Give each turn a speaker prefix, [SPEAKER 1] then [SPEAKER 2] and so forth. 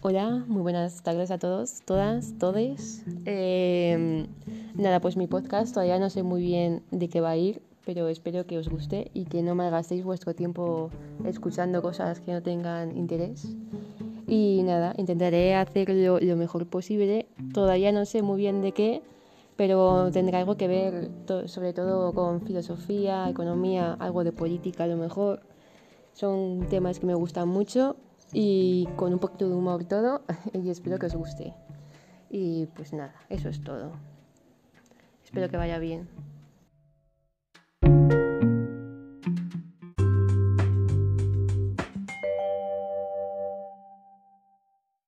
[SPEAKER 1] Hola, muy buenas tardes a todos, todas, todes. Em, nada, pues mi podcast todavía no sé muy bien de qué va a ir, pero espero que os guste y que no malgastéis vuestro tiempo escuchando cosas que no tengan interés. Y nada, intentaré hacerlo lo mejor posible. Todavía no sé muy bien de qué, pero tendrá algo que ver sobre todo con filosofía, economía, algo de política a lo mejor. Son temas que me gustan mucho y con un poquito de humor todo y espero que os guste. Y pues nada, eso es todo. Espero que vaya bien.